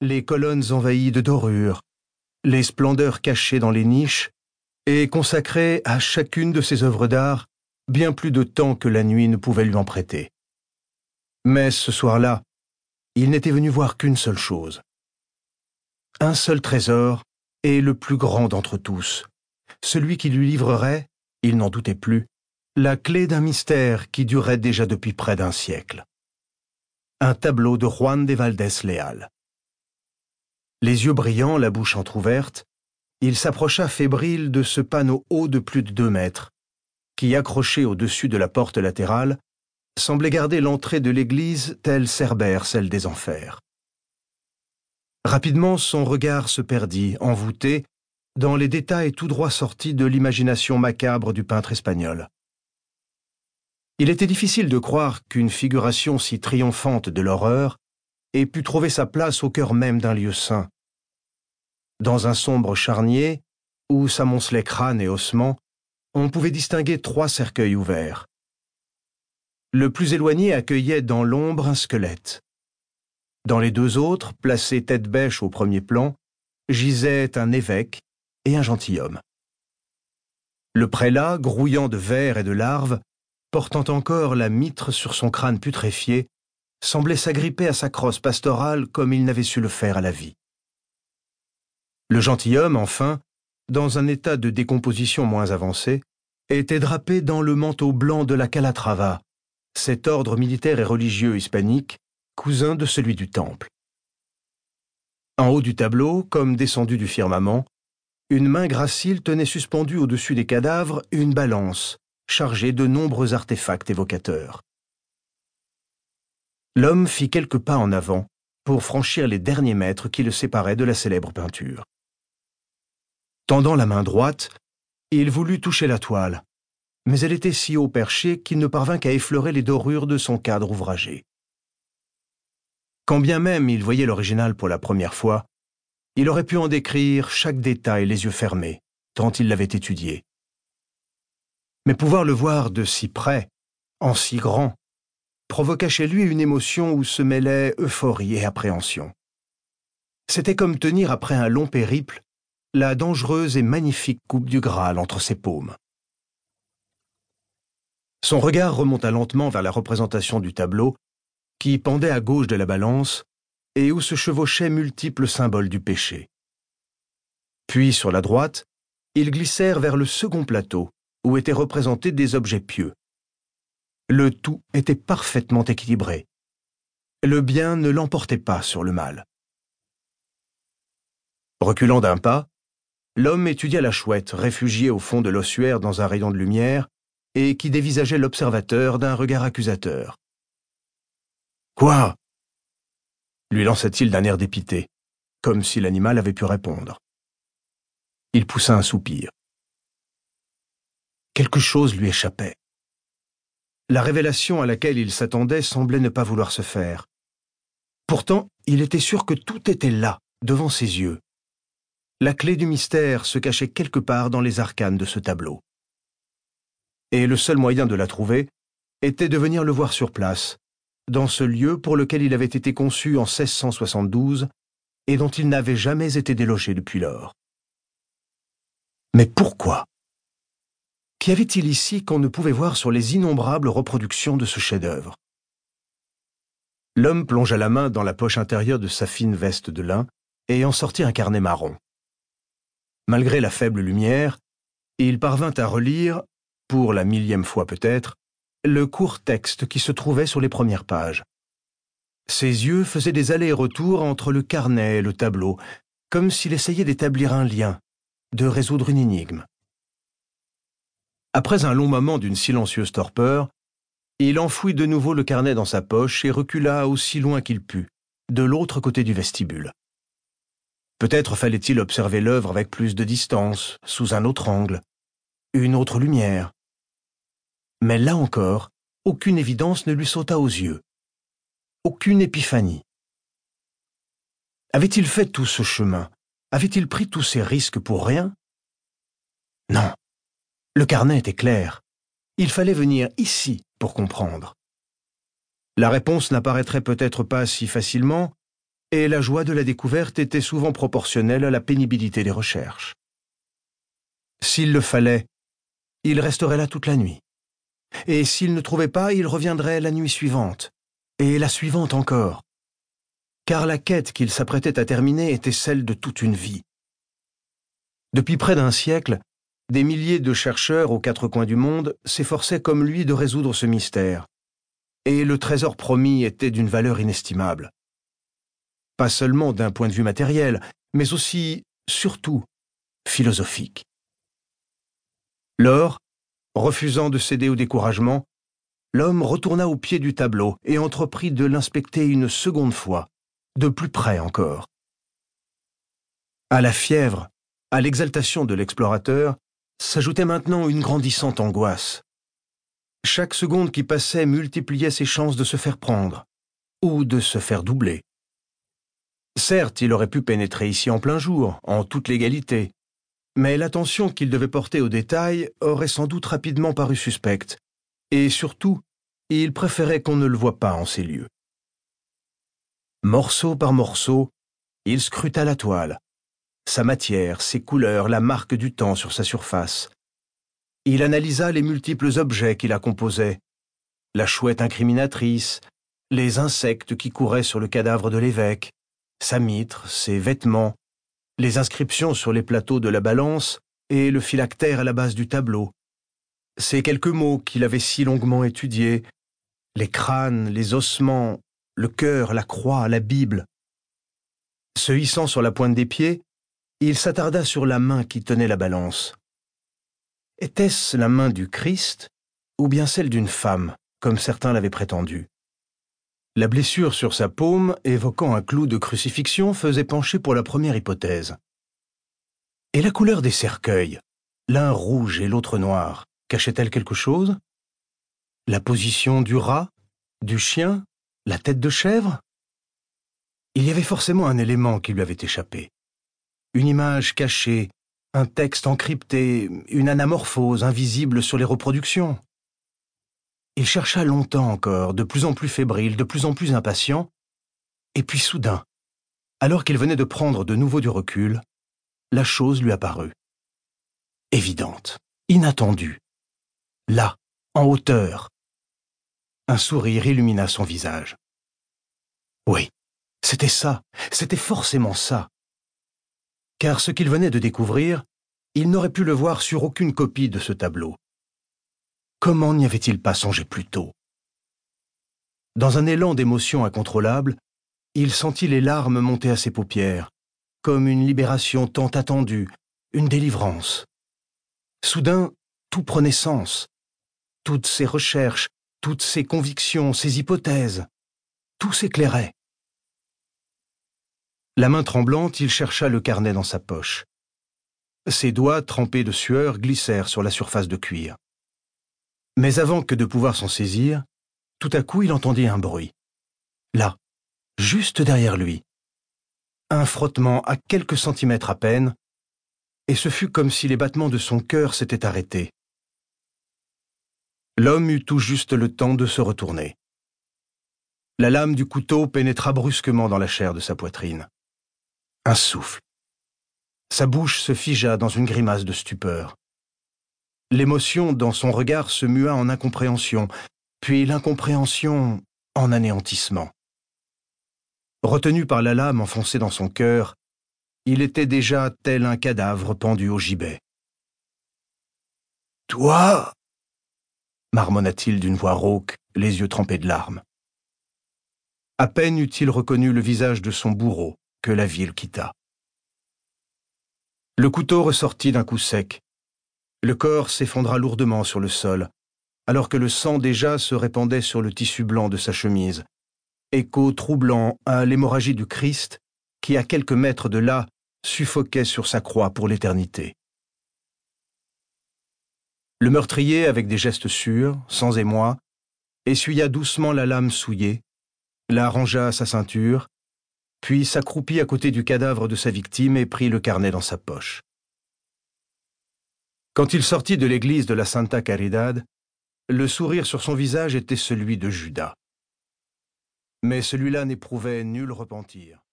les colonnes envahies de dorures, les splendeurs cachées dans les niches, et consacrait à chacune de ses œuvres d'art bien plus de temps que la nuit ne pouvait lui en prêter. Mais ce soir-là, il n'était venu voir qu'une seule chose. Un seul trésor, et le plus grand d'entre tous, celui qui lui livrerait, il n'en doutait plus, la clé d'un mystère qui durait déjà depuis près d'un siècle. Un tableau de Juan de Valdés Léal. Les yeux brillants, la bouche entr'ouverte, il s'approcha fébrile de ce panneau haut de plus de deux mètres, qui, accroché au-dessus de la porte latérale, semblait garder l'entrée de l'église telle Cerbère celle des enfers. Rapidement, son regard se perdit, envoûté, dans les détails tout droit sortis de l'imagination macabre du peintre espagnol. Il était difficile de croire qu'une figuration si triomphante de l'horreur ait pu trouver sa place au cœur même d'un lieu saint. Dans un sombre charnier, où s'amoncelaient crânes et ossements, on pouvait distinguer trois cercueils ouverts. Le plus éloigné accueillait dans l'ombre un squelette. Dans les deux autres, placés tête bêche au premier plan, gisaient un évêque et un gentilhomme. Le prélat, grouillant de vers et de larves, portant encore la mitre sur son crâne putréfié, semblait s'agripper à sa crosse pastorale comme il n'avait su le faire à la vie. Le gentilhomme, enfin, dans un état de décomposition moins avancé, était drapé dans le manteau blanc de la Calatrava, cet ordre militaire et religieux hispanique, cousin de celui du Temple. En haut du tableau, comme descendu du firmament, une main gracile tenait suspendue au-dessus des cadavres une balance, chargée de nombreux artefacts évocateurs. L'homme fit quelques pas en avant pour franchir les derniers mètres qui le séparaient de la célèbre peinture. Tendant la main droite, il voulut toucher la toile, mais elle était si haut perchée qu'il ne parvint qu'à effleurer les dorures de son cadre ouvragé. Quand bien même il voyait l'original pour la première fois, il aurait pu en décrire chaque détail les yeux fermés, tant il l'avait étudié. Mais pouvoir le voir de si près, en si grand, provoqua chez lui une émotion où se mêlaient euphorie et appréhension. C'était comme tenir après un long périple la dangereuse et magnifique coupe du Graal entre ses paumes. Son regard remonta lentement vers la représentation du tableau, qui pendait à gauche de la balance, et où se chevauchaient multiples symboles du péché. Puis, sur la droite, ils glissèrent vers le second plateau, où étaient représentés des objets pieux. Le tout était parfaitement équilibré. Le bien ne l'emportait pas sur le mal. Reculant d'un pas, l'homme étudia la chouette, réfugiée au fond de l'ossuaire dans un rayon de lumière, et qui dévisageait l'observateur d'un regard accusateur. Quoi? lui lança-t-il d'un air dépité, comme si l'animal avait pu répondre. Il poussa un soupir. Quelque chose lui échappait. La révélation à laquelle il s'attendait semblait ne pas vouloir se faire. Pourtant, il était sûr que tout était là, devant ses yeux. La clé du mystère se cachait quelque part dans les arcanes de ce tableau. Et le seul moyen de la trouver était de venir le voir sur place, dans ce lieu pour lequel il avait été conçu en 1672 et dont il n'avait jamais été délogé depuis lors. Mais pourquoi? Qu'y avait-il ici qu'on ne pouvait voir sur les innombrables reproductions de ce chef-d'œuvre? L'homme plongea la main dans la poche intérieure de sa fine veste de lin et en sortit un carnet marron. Malgré la faible lumière, il parvint à relire, pour la millième fois peut-être, le court texte qui se trouvait sur les premières pages. Ses yeux faisaient des allers-retours entre le carnet et le tableau, comme s'il essayait d'établir un lien, de résoudre une énigme. Après un long moment d'une silencieuse torpeur, il enfouit de nouveau le carnet dans sa poche et recula aussi loin qu'il put, de l'autre côté du vestibule. Peut-être fallait-il observer l'œuvre avec plus de distance, sous un autre angle, une autre lumière. Mais là encore, aucune évidence ne lui sauta aux yeux. Aucune épiphanie. Avait-il fait tout ce chemin? Avait-il pris tous ces risques pour rien? Non. Le carnet était clair. Il fallait venir ici pour comprendre. La réponse n'apparaîtrait peut-être pas si facilement, et la joie de la découverte était souvent proportionnelle à la pénibilité des recherches. S'il le fallait, il resterait là toute la nuit. Et s'il ne trouvait pas, il reviendrait la nuit suivante, et la suivante encore. Car la quête qu'il s'apprêtait à terminer était celle de toute une vie. Depuis près d'un siècle, des milliers de chercheurs aux quatre coins du monde s'efforçaient comme lui de résoudre ce mystère, et le trésor promis était d'une valeur inestimable. Pas seulement d'un point de vue matériel, mais aussi, surtout, philosophique. Lors, refusant de céder au découragement, l'homme retourna au pied du tableau et entreprit de l'inspecter une seconde fois, de plus près encore. À la fièvre, à l'exaltation de l'explorateur, s'ajoutait maintenant une grandissante angoisse. Chaque seconde qui passait multipliait ses chances de se faire prendre, ou de se faire doubler. Certes, il aurait pu pénétrer ici en plein jour, en toute légalité, mais l'attention qu'il devait porter aux détails aurait sans doute rapidement paru suspecte, et surtout, il préférait qu'on ne le voie pas en ces lieux. Morceau par morceau, il scruta la toile, sa matière, ses couleurs, la marque du temps sur sa surface. Il analysa les multiples objets qui la composaient, la chouette incriminatrice, les insectes qui couraient sur le cadavre de l'évêque, sa mitre, ses vêtements, les inscriptions sur les plateaux de la balance et le phylactère à la base du tableau. Ces quelques mots qu'il avait si longuement étudiés, les crânes, les ossements, le cœur, la croix, la Bible. Se hissant sur la pointe des pieds, il s'attarda sur la main qui tenait la balance. Était-ce la main du Christ ou bien celle d'une femme, comme certains l'avaient prétendu? La blessure sur sa paume, évoquant un clou de crucifixion, faisait pencher pour la première hypothèse. Et la couleur des cercueils, l'un rouge et l'autre noir, cachait-elle quelque chose? La position du rat, du chien, la tête de chèvre? Il y avait forcément un élément qui lui avait échappé une image cachée, un texte encrypté, une anamorphose invisible sur les reproductions. Il chercha longtemps encore, de plus en plus fébrile, de plus en plus impatient, et puis soudain, alors qu'il venait de prendre de nouveau du recul, la chose lui apparut. Évidente, inattendue. Là, en hauteur. Un sourire illumina son visage. Oui, c'était ça, c'était forcément ça car ce qu'il venait de découvrir, il n'aurait pu le voir sur aucune copie de ce tableau. Comment n'y avait-il pas songé plus tôt? Dans un élan d'émotion incontrôlable, il sentit les larmes monter à ses paupières, comme une libération tant attendue, une délivrance. Soudain, tout prenait sens. Toutes ses recherches, toutes ses convictions, ses hypothèses, tout s'éclairait. La main tremblante, il chercha le carnet dans sa poche. Ses doigts, trempés de sueur, glissèrent sur la surface de cuir. Mais avant que de pouvoir s'en saisir, tout à coup il entendit un bruit. Là, juste derrière lui. Un frottement à quelques centimètres à peine, et ce fut comme si les battements de son cœur s'étaient arrêtés. L'homme eut tout juste le temps de se retourner. La lame du couteau pénétra brusquement dans la chair de sa poitrine un souffle. Sa bouche se figea dans une grimace de stupeur. L'émotion dans son regard se mua en incompréhension, puis l'incompréhension en anéantissement. Retenu par la lame enfoncée dans son cœur, il était déjà tel un cadavre pendu au gibet. Toi marmonna-t-il d'une voix rauque, les yeux trempés de larmes. À peine eut-il reconnu le visage de son bourreau, la ville quitta. Le couteau ressortit d'un coup sec. Le corps s'effondra lourdement sur le sol, alors que le sang déjà se répandait sur le tissu blanc de sa chemise, écho troublant à l'hémorragie du Christ qui, à quelques mètres de là, suffoquait sur sa croix pour l'éternité. Le meurtrier, avec des gestes sûrs, sans émoi, essuya doucement la lame souillée, la rangea à sa ceinture, puis s'accroupit à côté du cadavre de sa victime et prit le carnet dans sa poche. Quand il sortit de l'église de la Santa Caridad, le sourire sur son visage était celui de Judas. Mais celui-là n'éprouvait nul repentir.